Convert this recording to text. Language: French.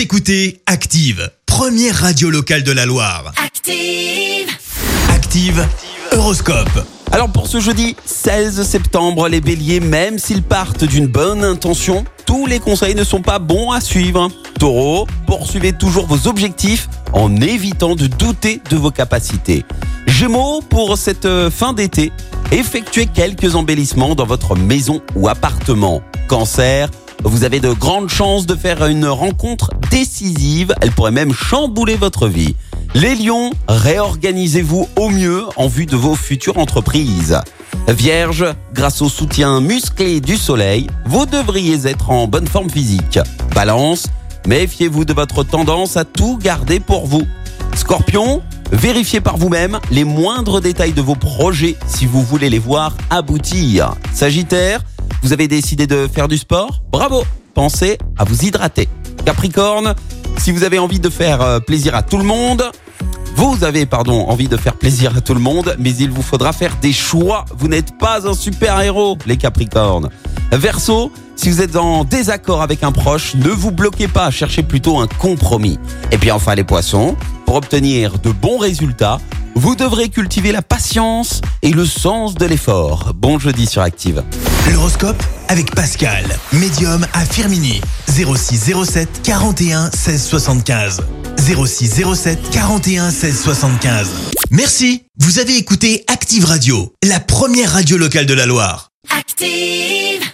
Vous écoutez Active, première radio locale de la Loire. Active. Active, Horoscope. Alors pour ce jeudi 16 septembre, les béliers, même s'ils partent d'une bonne intention, tous les conseils ne sont pas bons à suivre. Taureau, poursuivez toujours vos objectifs en évitant de douter de vos capacités. Gémeaux, pour cette euh, fin d'été, effectuez quelques embellissements dans votre maison ou appartement. Cancer, vous avez de grandes chances de faire une rencontre décisive, elle pourrait même chambouler votre vie. Les lions, réorganisez-vous au mieux en vue de vos futures entreprises. Vierge, grâce au soutien musclé du soleil, vous devriez être en bonne forme physique. Balance, méfiez-vous de votre tendance à tout garder pour vous. Scorpion, vérifiez par vous-même les moindres détails de vos projets si vous voulez les voir aboutir. Sagittaire, vous avez décidé de faire du sport Bravo Pensez à vous hydrater. Capricorne, si vous avez envie de faire euh, plaisir à tout le monde, vous avez, pardon, envie de faire plaisir à tout le monde, mais il vous faudra faire des choix. Vous n'êtes pas un super-héros, les Capricornes. Verseau, si vous êtes en désaccord avec un proche, ne vous bloquez pas, cherchez plutôt un compromis. Et puis enfin les poissons, pour obtenir de bons résultats, vous devrez cultiver la patience et le sens de l'effort. Bon jeudi sur Active. L'horoscope avec Pascal, médium à Firmini. 06 07 41 16 75. 06 07 41 16 75. Merci, vous avez écouté Active Radio, la première radio locale de la Loire. Active.